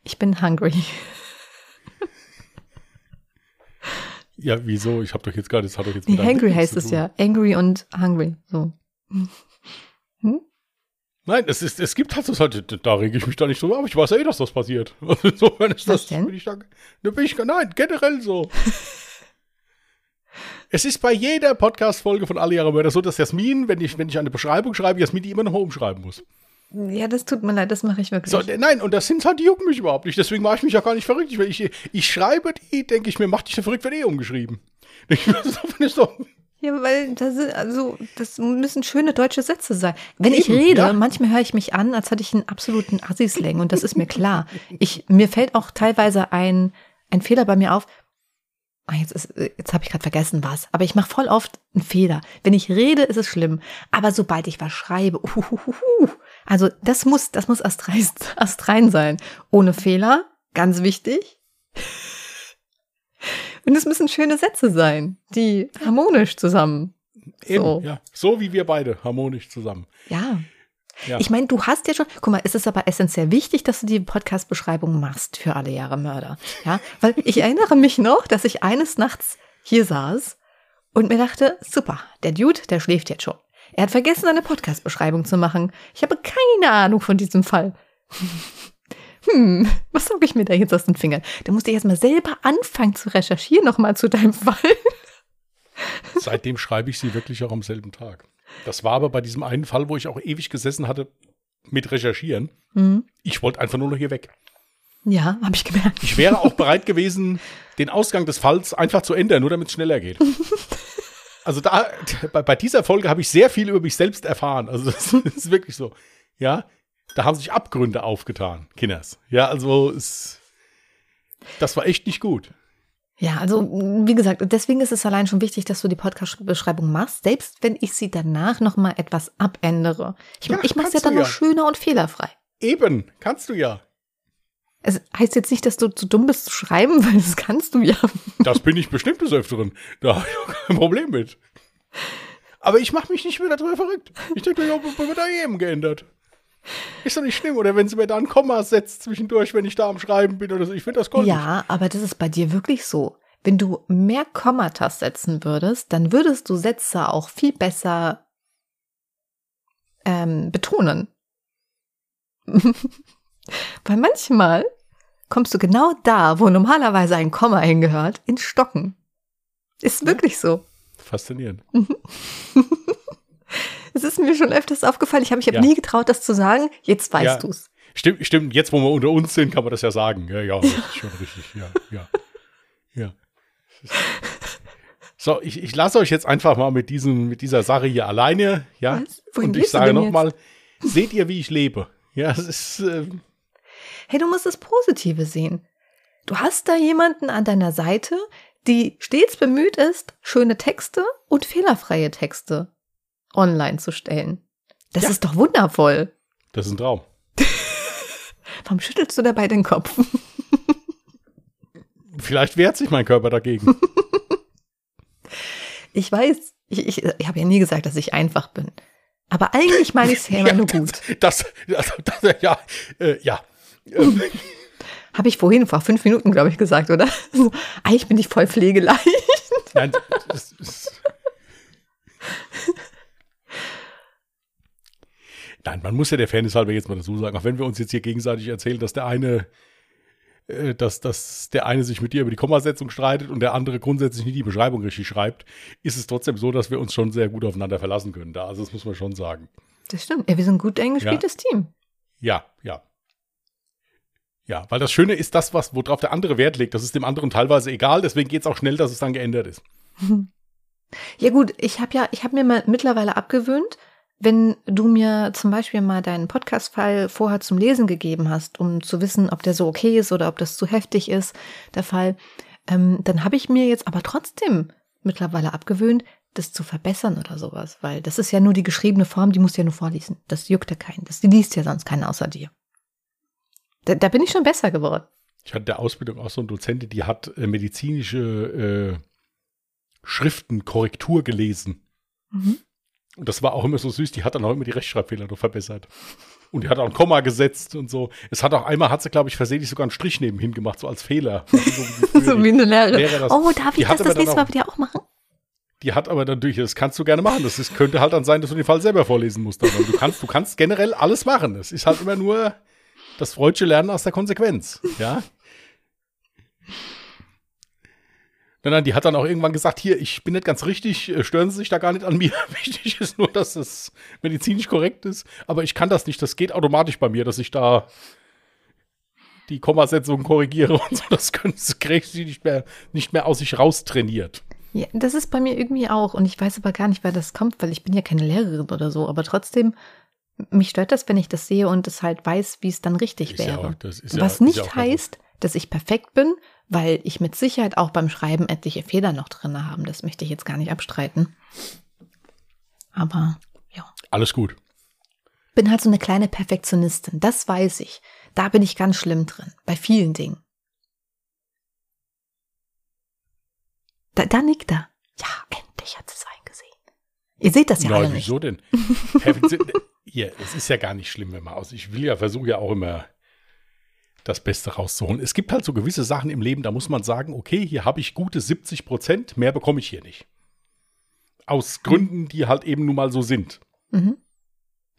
Ich bin hungry. Ja, wieso? Ich habe doch jetzt gerade, das hat doch jetzt Nee, mit Blick heißt es ja. Angry und hungry. So. Nein, es, ist, es gibt halt das halt, da rege ich mich da nicht drüber auf. Ich weiß ja eh, dass das passiert. *laughs* Insofern ist Was das, denn? Bin ich da, da bin ich, nein, generell so. *laughs* es ist bei jeder Podcast-Folge von Alle Jahre Mörder so, dass Jasmin, wenn ich, wenn ich eine Beschreibung schreibe, Jasmin die immer noch mal umschreiben muss. Ja, das tut mir leid, das mache ich wirklich. So, nein, und das sind halt, die jucken mich überhaupt nicht. Deswegen mache ich mich ja gar nicht verrückt. Ich, ich, ich schreibe die, denke ich mir, mach dich ja verrückt, wird eh umgeschrieben. *laughs* Ich, das ist doch, ja, weil das, ist, also, das müssen schöne deutsche Sätze sein. Wenn ich Eben, rede, ja. manchmal höre ich mich an, als hätte ich einen absoluten Assi-Slang und das ist mir klar. Ich, mir fällt auch teilweise ein, ein Fehler bei mir auf. Ah, jetzt ist, jetzt habe ich gerade vergessen was. Aber ich mache voll oft einen Fehler. Wenn ich rede, ist es schlimm. Aber sobald ich was schreibe, uhuhuhu, also das muss, das muss astrein, *laughs* astrein sein. Ohne Fehler, ganz wichtig. Und es müssen schöne Sätze sein, die harmonisch zusammen. eben, So. ja, so wie wir beide, harmonisch zusammen. Ja. Ja. Ich meine, du hast ja schon, guck mal, es ist aber essentiell wichtig, dass du die Podcast-Beschreibung machst für alle Jahre Mörder. Ja, weil ich erinnere mich noch, dass ich eines Nachts hier saß und mir dachte, super, der Dude, der schläft jetzt schon. Er hat vergessen, eine Podcast-Beschreibung zu machen. Ich habe keine Ahnung von diesem Fall. *laughs* hm, was sage ich mir da jetzt aus den Fingern? Da musste ich erstmal selber anfangen zu recherchieren, nochmal zu deinem Fall. Seitdem schreibe ich sie wirklich auch am selben Tag. Das war aber bei diesem einen Fall, wo ich auch ewig gesessen hatte mit Recherchieren. Hm. Ich wollte einfach nur noch hier weg. Ja, habe ich gemerkt. Ich wäre auch bereit *laughs* gewesen, den Ausgang des Falls einfach zu ändern, nur damit es schneller geht. Also da, bei, bei dieser Folge habe ich sehr viel über mich selbst erfahren. Also das, das *laughs* ist wirklich so. Ja, da haben sich Abgründe aufgetan, Kinders. Ja, also es, das war echt nicht gut. Ja, also wie gesagt, deswegen ist es allein schon wichtig, dass du die Podcast-Beschreibung machst, selbst wenn ich sie danach noch mal etwas abändere. Ich, Ja, ich mache es ja dann noch ja. schöner und fehlerfrei. Eben, kannst du ja. Es heißt jetzt nicht, dass du zu dumm bist zu schreiben, *laughs* weil das kannst du ja. Das bin ich bestimmt des Öfteren. Da habe ich auch kein Problem mit. Aber ich mache mich nicht mehr darüber verrückt. Ich denke, ja, wird da eben geändert. Ist doch nicht schlimm. Oder wenn sie mir da ein Komma setzt zwischendurch, wenn ich da am Schreiben bin oder so. Ich finde das goldig. Ja, aber das ist bei dir wirklich so. Wenn du mehr Kommatas setzen würdest, dann würdest du Sätze auch viel besser ähm, betonen. *laughs* Weil manchmal kommst du genau da, wo normalerweise ein Komma hingehört, ins Stocken. Ist wirklich so. Faszinierend. *laughs* Es ist mir schon öfters aufgefallen. Ich habe mich hab Ja. nie getraut, das zu sagen. Jetzt weißt Ja. du's. Stimmt, stimmt, jetzt wo wir unter uns sind, kann man das ja sagen. Ja, ja, das ist schon richtig. Ja, ja. Ja. So, ich, ich lasse euch jetzt einfach mal mit, diesem, mit dieser Sache hier alleine. Ja. Und ich du sage nochmal, seht ihr, wie ich lebe? Ja, es ist. ähm, Hey, du musst das Positive sehen. Du hast da jemanden an deiner Seite, die stets bemüht ist, schöne Texte und fehlerfreie Texte online zu stellen. Das Ja. ist doch wundervoll. das ist ein Traum. *laughs* Warum schüttelst du dabei den Kopf? *laughs* Vielleicht wehrt sich mein Körper dagegen. *laughs* Ich weiß, ich, ich, ich habe ja nie gesagt, dass ich einfach bin. Aber eigentlich meine ich es ja immer nur gut. Das, das, das ja, äh, ja. Ähm, Habe ich vorhin vor fünf Minuten, glaube ich, gesagt, oder? So, eigentlich bin ich voll pflegeleicht. nein, das ist, nein, man muss ja der Fairness halber jetzt mal dazu sagen, auch wenn wir uns jetzt hier gegenseitig erzählen, dass der eine, äh, dass, dass der eine sich mit dir über die Kommasetzung streitet und der andere grundsätzlich nicht die Beschreibung richtig schreibt, ist es trotzdem so, dass wir uns schon sehr gut aufeinander verlassen können. Da, also das muss man schon sagen. Das stimmt. Ja, wir sind ein gut eingespieltes Team. Ja, ja. Ja, weil das Schöne ist das, was, worauf der andere Wert legt. Das ist dem anderen teilweise egal, deswegen geht es auch schnell, dass es dann geändert ist. *laughs* Ja gut, ich habe ja, ich habe mir mal mittlerweile abgewöhnt, wenn du mir zum Beispiel mal deinen Podcast-Fall vorher zum Lesen gegeben hast, um zu wissen, ob der so okay ist oder ob das zu heftig ist, der Fall, ähm, dann habe ich mir jetzt aber trotzdem mittlerweile abgewöhnt, das zu verbessern oder sowas, weil das ist ja nur die geschriebene Form, die musst du ja nur vorlesen. Das juckt ja keinen. Das liest ja sonst keiner außer dir. Da, da bin ich schon besser geworden. Ich hatte der Ausbildung auch so eine Dozentin, die hat äh, medizinische äh, Schriftenkorrektur gelesen. Mhm. Und das war auch immer so süß, die hat dann auch immer die Rechtschreibfehler noch verbessert. Und die hat auch ein Komma gesetzt und so. Es hat auch einmal, hat sie, glaube ich, versehentlich sogar einen Strich nebenhin gemacht, so als Fehler. so wie *laughs* So eine Lehrerin. Lehrer oh, darf ich das das nächste Mal mit dir auch machen? Die hat aber natürlich, das kannst du gerne machen. Das ist, könnte halt dann sein, dass du den Fall selber vorlesen musst. Aber du kannst, du kannst generell alles machen. Es ist halt immer nur das freudsche Lernen aus der Konsequenz. Ja. Nein, nein, die hat dann auch irgendwann gesagt, hier, ich bin nicht ganz richtig, äh, stören Sie sich da gar nicht an mir. *laughs* Wichtig ist nur, dass es medizinisch korrekt ist. Aber ich kann das nicht. Das geht automatisch bei mir, dass ich da die Kommasetzung korrigiere *laughs* und so. Das können sie nicht mehr, nicht mehr aus sich raus trainiert. Ja, das ist bei mir irgendwie auch. Und ich weiß aber gar nicht, wer das kommt, weil ich bin ja keine Lehrerin oder so. Aber trotzdem, mich stört das, wenn ich das sehe und es halt weiß, wie es dann richtig Ist ja wäre. auch- ja- Was ist nicht ja auch heißt, dass ich perfekt bin, weil ich mit Sicherheit auch beim Schreiben etliche Fehler noch drin habe. Das möchte ich jetzt gar nicht abstreiten. Aber ja, Alles gut. bin halt so eine kleine Perfektionistin. Das weiß ich. Da bin ich ganz schlimm drin. Bei vielen Dingen. Da, da nickt er. Ja, endlich hat sie es eingesehen. Ihr seht das ja Na, alle nicht. wieso denn? Hier, *laughs* es ist ja gar nicht schlimm, wenn man aus. Ich will ja, versuche ja auch immer das Beste rauszuholen. Es gibt halt so gewisse Sachen im Leben, da muss man sagen, okay, hier habe ich gute 70 Prozent, mehr bekomme ich hier nicht. Aus Gründen, die halt eben nun mal so sind. Mhm.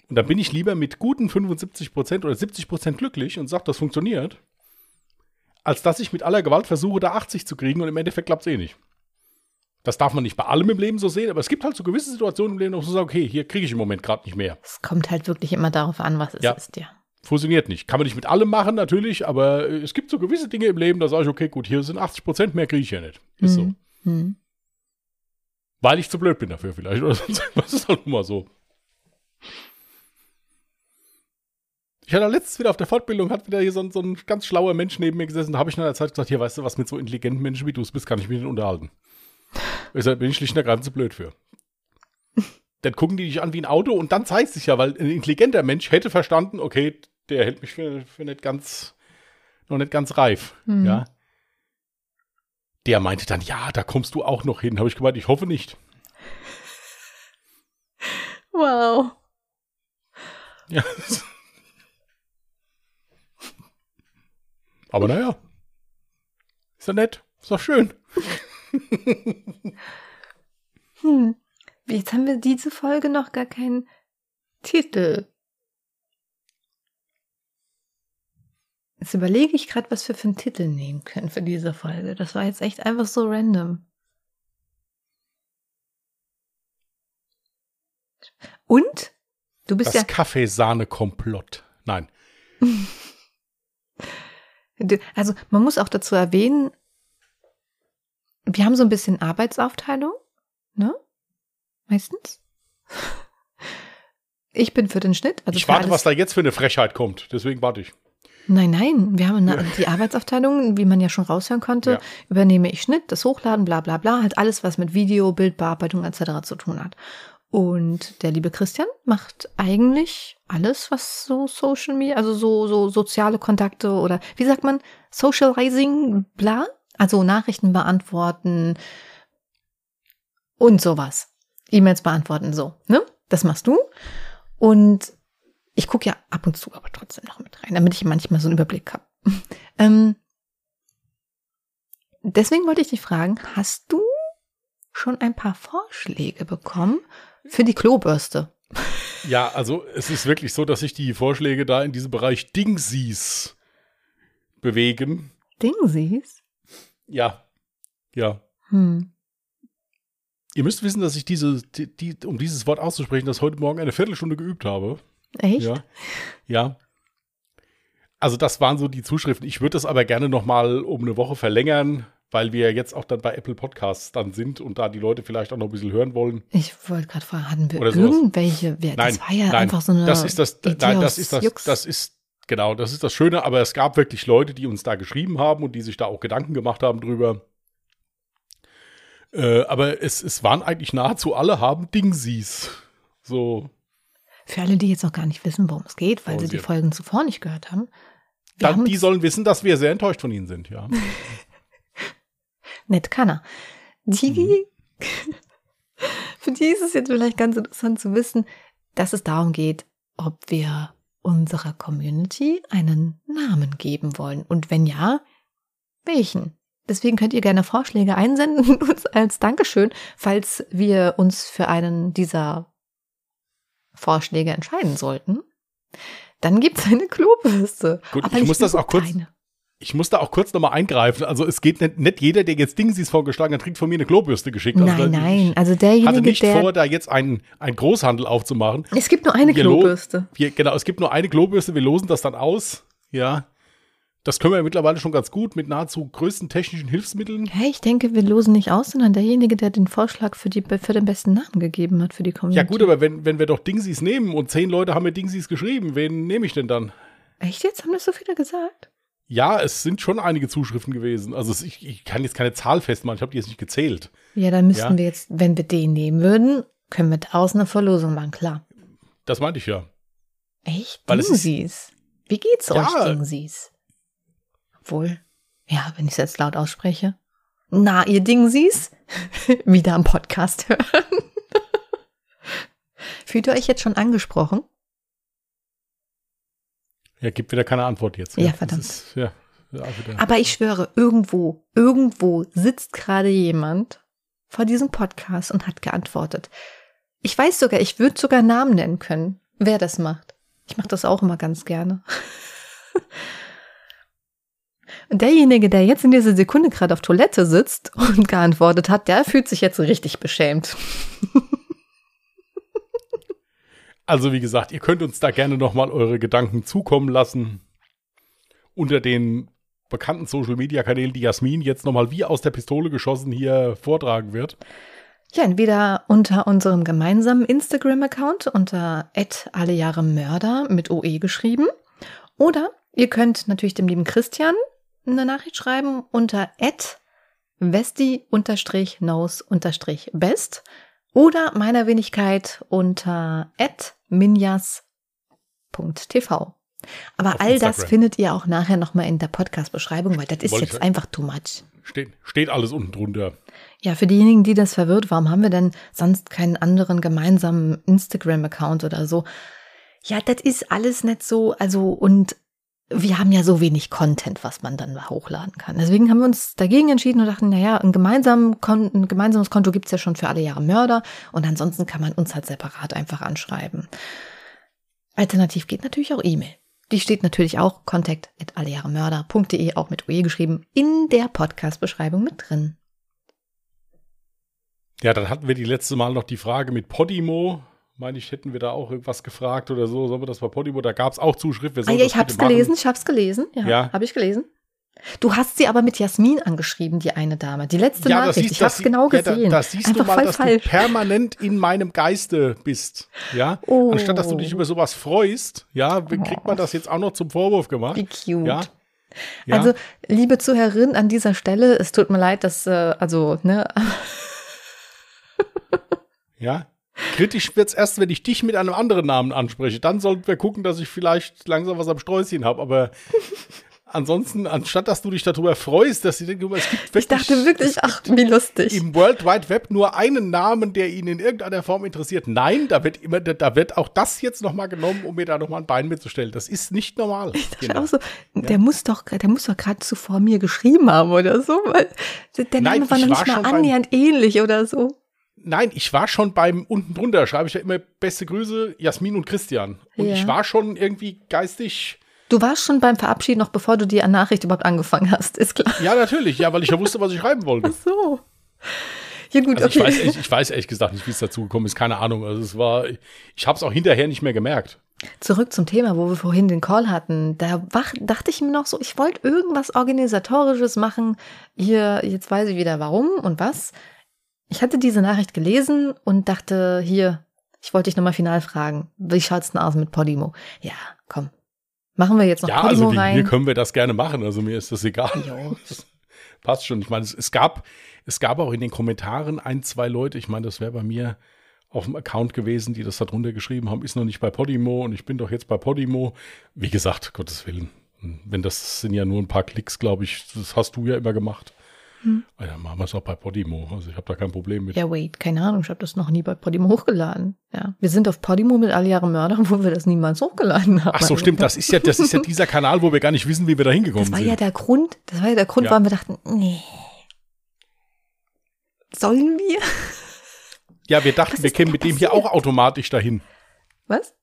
Und dann bin ich lieber mit guten 75 Prozent oder 70 Prozent glücklich und sage, das funktioniert, als dass ich mit aller Gewalt versuche, da 80 zu kriegen und im Endeffekt klappt es eh nicht. Das darf man nicht bei allem im Leben so sehen, aber es gibt halt so gewisse Situationen im Leben, wo du sagst, okay, hier kriege ich im Moment gerade nicht mehr. Es kommt halt wirklich immer darauf an, was es Ja. ist, ja. Funktioniert nicht. Kann man nicht mit allem machen, natürlich, aber äh, es gibt so gewisse Dinge im Leben, da sage ich, okay, gut, hier sind 80 Prozent, mehr kriege ich ja nicht. Ist so. Mhm. Mhm. Weil ich zu blöd bin dafür vielleicht. *laughs* Oder sonst irgendwas ist halt nun mal so. Ich hatte letztens wieder auf der Fortbildung, hat wieder hier so ein, so ein ganz schlauer Mensch neben mir gesessen. Da habe ich nach einer Zeit gesagt, hier, weißt du, was mit so intelligenten Menschen wie du es bist, kann ich mich nicht unterhalten. Deshalb bin ich schlicht und ergreifend zu blöd für. Dann gucken die dich an wie ein Auto und dann zeigt sich ja, weil ein intelligenter Mensch hätte verstanden, okay, der hält mich für, für nicht ganz, noch nicht ganz reif. Mhm. Ja. Der meinte dann, ja, da kommst du auch noch hin. Habe ich gemeint, ich hoffe nicht. Wow. Ja. Aber naja. Ist ja nett. Ist doch schön. Hm. Jetzt haben wir diese Folge noch gar keinen Titel. Jetzt überlege ich gerade, was wir für einen Titel nehmen können für diese Folge. Das war jetzt echt einfach so random. Und? Du bist Das ja. Kaffeesahne-Komplott. Nein. *laughs* Also man muss auch dazu erwähnen, wir haben so ein bisschen Arbeitsaufteilung, ne? Meistens. Ich bin für den Schnitt. Also ich warte, was da jetzt für eine Frechheit kommt. Deswegen warte ich. Nein, nein, wir haben eine, die Arbeitsaufteilung, wie man ja schon raushören konnte, Ja. übernehme ich Schnitt, das Hochladen, bla bla bla, halt alles, was mit Video, Bildbearbeitung etc. zu tun hat. Und der liebe Christian macht eigentlich alles, was so Social Media, also so, so soziale Kontakte oder wie sagt man, Socializing, bla, also Nachrichten beantworten und sowas. E-Mails beantworten, so, ne? Das machst du. Und ich gucke ja ab und zu aber trotzdem noch mit rein, damit ich manchmal so einen Überblick habe. *laughs* ähm, deswegen wollte ich dich fragen, hast du schon ein paar Vorschläge bekommen für die Klobürste? Ja, also es ist wirklich so, dass sich die Vorschläge da in diesem Bereich Dingsies bewegen. Dingsies? Ja. Ja. Hm. Ihr müsst wissen, dass ich diese, die, die, um dieses Wort auszusprechen, das heute Morgen eine Viertelstunde geübt habe. Echt? Ja. Ja. Also das waren so die Zuschriften. Ich würde das aber gerne noch mal um eine Woche verlängern, weil wir jetzt auch dann bei Apple Podcasts dann sind und da die Leute vielleicht auch noch ein bisschen hören wollen. Ich wollte gerade fragen, hatten wir irgendwelche? Wer, Nein, das war ja nein, einfach so eine. das ist das, Idee nein, das ist das, Jux. das ist, genau, das ist das Schöne, aber es gab wirklich Leute, die uns da geschrieben haben und die sich da auch Gedanken gemacht haben drüber. Äh, aber es, es waren eigentlich nahezu alle haben Dingsies. So, Für alle, die jetzt noch gar nicht wissen, worum es geht, weil Oh, sie die Folgen zuvor nicht gehört haben. Dann, haben die sollen wissen, dass wir sehr enttäuscht von ihnen sind, ja. *laughs* Nett kann er. Die, *laughs* für die ist es jetzt vielleicht ganz interessant zu wissen, dass es darum geht, ob wir unserer Community einen Namen geben wollen. Und wenn ja, welchen? Deswegen könnt ihr gerne Vorschläge einsenden uns als Dankeschön, falls wir uns für einen dieser Vorschläge entscheiden sollten. Dann gibt es eine Klobürste. Gut, Aber ich muss das auch kurz- eine. Ich muss da auch kurz nochmal eingreifen. Also es geht nicht, nicht jeder, der jetzt Dingsies vorgeschlagen hat, kriegt von mir eine Klobürste geschickt. Also Nein, nein. Also Ich hatte derjenige, nicht der. vor, da jetzt einen, einen Großhandel aufzumachen. es gibt nur eine Wir lo- Klobürste. Wir, genau, es gibt nur eine Klobürste, wir losen das dann aus. Ja. Das können wir mittlerweile schon ganz gut mit nahezu größten technischen Hilfsmitteln. Hey, ich denke, wir losen nicht aus, sondern derjenige, der den Vorschlag für, die, für den besten Namen gegeben hat für die Community. Ja gut, aber wenn, wenn wir doch Dingsies nehmen und zehn Leute haben mir Dingsies geschrieben, wen nehme ich denn dann? Echt jetzt? Haben das so viele gesagt? Ja, es sind schon einige Zuschriften gewesen. Also es, ich, ich kann jetzt keine Zahl festmachen, ich habe die jetzt nicht gezählt. Ja, dann müssten Ja. wir jetzt, wenn wir den nehmen würden, können wir draußen eine Verlosung machen, klar. Das meinte ich ja. Echt? Weil Dingsies. Wie geht's Ja. euch, Dingsies? Obwohl, ja, wenn ich es jetzt laut ausspreche. Na, ihr Dingsies? *laughs* Wieder am Podcast hören. *laughs* Fühlt ihr euch jetzt schon angesprochen? Ja, gibt wieder keine Antwort jetzt. Ja, Das verdammt. Ist, ja, ja. Aber ich schwöre, irgendwo, irgendwo sitzt gerade jemand vor diesem Podcast und hat geantwortet. Ich weiß sogar, ich würde sogar Namen nennen können, wer das macht. Ich mache das auch immer ganz gerne. *laughs* Derjenige, der jetzt in dieser Sekunde gerade auf Toilette sitzt und geantwortet hat, der fühlt sich jetzt richtig beschämt. Also wie gesagt, ihr könnt uns da gerne nochmal eure Gedanken zukommen lassen. Unter den bekannten Social-Media-Kanälen, die Jasmin jetzt nochmal wie aus der Pistole geschossen hier vortragen wird. Ja, entweder unter unserem gemeinsamen Instagram-Account unter alle Jahre Mörder mit OE geschrieben. Oder ihr könnt natürlich dem lieben Christian eine Nachricht schreiben unter westi-knows-best oder meiner Wenigkeit unter minjas.tv. Aber Auf all Instagram. das findet ihr auch nachher nochmal in der Podcast-Beschreibung, weil das ist Wollte jetzt einfach too much. Steht, steht alles unten drunter. Ja, für diejenigen, die das verwirrt, warum haben wir denn sonst keinen anderen gemeinsamen Instagram-Account oder so? Ja, das ist alles nicht so, also und wir haben ja so wenig Content, was man dann hochladen kann. Deswegen haben wir uns dagegen entschieden und dachten, naja, ein, gemeinsam, ein gemeinsames Konto gibt's ja schon für alle Jahre Mörder und ansonsten kann man uns halt separat einfach anschreiben. Alternativ geht natürlich auch E-Mail. Die steht natürlich auch allejahremörder.de, auch mit OE geschrieben, in der Podcast-Beschreibung mit drin. Ja, dann hatten wir die letzte Mal noch die Frage mit Podimo meine ich, hätten wir da auch irgendwas gefragt oder so. Sollen wir das bei Podimo? Da gab es auch Zuschrift. ah, ja, ich habe es gelesen, ich habe es gelesen. Ja, ja. habe ich gelesen. Du hast sie aber mit Jasmin angeschrieben, die eine Dame. Die letzte ja, Nachricht. Siehst, ich habe es genau gesehen. Ja, da, da siehst Einfach du mal, dass falsch. du permanent in meinem Geiste bist. Ja. Oh. Anstatt dass du dich über sowas freust, ja, kriegt man das jetzt auch noch zum Vorwurf gemacht. Wie cute. Ja. Ja. Also, liebe Zuhörerin, an dieser Stelle, es tut mir leid, dass, äh, also, ne. ja, Kritisch wird es erst, wenn ich dich mit einem anderen Namen anspreche. Dann sollten wir gucken, dass ich vielleicht langsam was am Sträußchen habe. Aber ansonsten, anstatt dass du dich darüber freust, dass sie denken, es gibt wirklich. Ich dachte wirklich, ach, wie lustig. Im World Wide Web nur einen Namen, der ihn in irgendeiner Form interessiert. Nein, da wird immer, da wird auch das jetzt nochmal genommen, um mir da nochmal ein Bein mitzustellen. Das ist nicht normal. Ich dachte genau. auch so, der ja. muss doch, der muss doch gerade zuvor mir geschrieben haben oder so, weil der Name Nein, war noch nicht mal annähernd ähnlich oder so. Nein, ich war schon beim unten drunter, schreibe ich ja immer beste Grüße, Jasmin und Christian. Und ja. ich war schon irgendwie geistig. Du warst schon beim Verabschied noch bevor du die Nachricht überhaupt angefangen hast, ist klar. Ja, natürlich, ja, weil ich ja wusste, was ich schreiben wollte. Ach so. Ja, gut, also okay. Ich weiß, ich weiß ehrlich gesagt nicht, wie es dazu gekommen ist, keine Ahnung. Also es war, ich habe es auch hinterher nicht mehr gemerkt. Zurück zum Thema, wo wir vorhin den Call hatten. Da wach, dachte ich mir noch so, ich wollte irgendwas Organisatorisches machen. Hier, jetzt weiß ich wieder warum und was. Ich hatte diese Nachricht gelesen und dachte, hier, ich wollte dich nochmal final fragen. Wie schaut's denn aus mit Podimo? Ja, komm. Machen wir jetzt noch ja, Podimo also rein? Ja, können wir das gerne machen. Also mir ist das egal. Das *laughs* passt schon. Ich meine, es, es, gab, es gab auch in den Kommentaren ein, zwei Leute, ich meine, das wäre bei mir auf dem Account gewesen, die das da drunter geschrieben haben, ist noch nicht bei Podimo und ich bin doch jetzt bei Podimo. Wie gesagt, Gottes Willen. Wenn das sind ja nur ein paar Klicks, glaube ich, das hast du ja immer gemacht. Hm. Ja, machen wir es auch bei Podimo. Also ich habe da kein Problem mit. Ja, wait, keine Ahnung, ich habe das noch nie bei Podimo hochgeladen. Ja, wir sind auf Podimo mit alle Jahre Mörder, *laughs* wo wir das niemals hochgeladen haben. Ach so, stimmt. Das ist ja, das ist ja dieser Kanal, wo wir gar nicht wissen, wie wir da hingekommen sind. Das war sind. ja der Grund. Das war ja der Grund, ja. warum wir dachten, nee, sollen wir? Ja, wir dachten, wir kämen mit dem hier auch automatisch dahin. Was?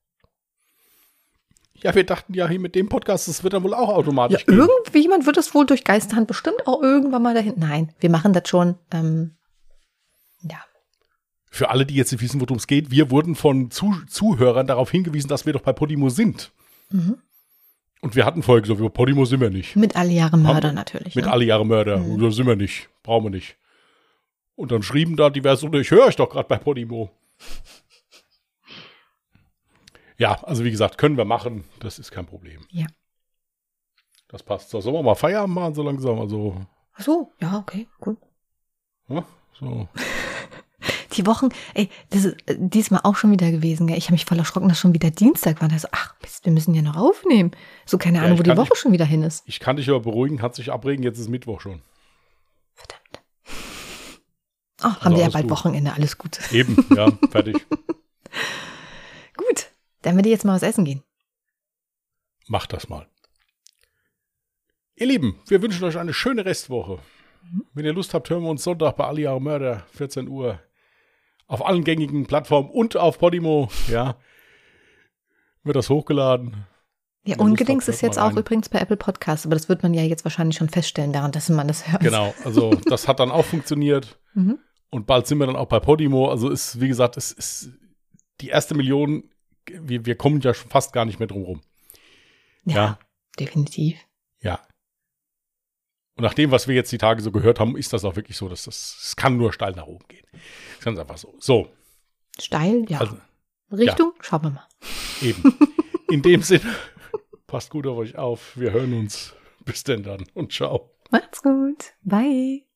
Ja, wir dachten ja hier mit dem Podcast, das wird dann wohl auch automatisch. Ja, irgendjemand wird es wohl durch Geisterhand bestimmt auch irgendwann mal dahin. Nein, wir machen das schon. Ähm, ja. Für alle, die jetzt nicht wissen, worum es geht, wir wurden von Zu Zuhörern darauf hingewiesen, dass wir doch bei Podimo sind. Mhm. Und wir hatten vorher gesagt, Podimo sind wir nicht. Mit alle Jahre Mörder Haben, natürlich. Mit ne? alle Jahre Mörder. Mhm. Da sind wir nicht. Brauchen wir nicht. Und dann schrieben da diverse, ich höre euch doch gerade bei Podimo. Ja, also wie gesagt, können wir machen. Das ist kein Problem. Ja. Das passt. So, sollen wir mal Feierabend machen so langsam? Also. Ach so, ja, okay, gut. Ja, so. *laughs* Die Wochen, ey, das ist äh, diesmal auch schon wieder gewesen. Gell? Ich habe mich voll erschrocken, dass schon wieder Dienstag war. Da so, ach, Mist, wir müssen ja noch aufnehmen. So keine Ahnung, ja, wo die Woche dich, schon wieder hin ist. Ich kann dich aber beruhigen, hat sich abregen, jetzt ist Mittwoch schon. Verdammt. Oh, also haben wir ja bald gut. Wochenende, alles gut. Eben, ja, fertig. *laughs* Dann würde ich jetzt mal was essen gehen. Macht das mal. Ihr Lieben, wir wünschen euch eine schöne Restwoche. Wenn ihr Lust habt, hören wir uns Sonntag bei Ali Mörder, 14 Uhr. Auf allen gängigen Plattformen und auf Podimo, ja. Wird das hochgeladen. Ja, Ungedings ist jetzt auch rein. übrigens bei Apple Podcasts, aber das wird man ja jetzt wahrscheinlich schon feststellen, währenddessen man das hört. Genau, also *laughs* das hat dann auch funktioniert. Mhm. Und bald sind wir dann auch bei Podimo. Also ist, wie gesagt, es ist die erste Million, wir, wir kommen ja schon fast gar nicht mehr drum rum. Ja, Ja. definitiv. Ja. Und nach dem, was wir jetzt die Tage so gehört haben, ist das auch wirklich so, dass das, es kann nur steil nach oben gehen. Das ist ganz einfach so. So, Steil, ja. also Richtung, schauen wir mal. eben. In dem Sinne, *laughs* passt gut auf euch auf. Wir hören uns. Bis denn dann und ciao. Macht's gut. Bye.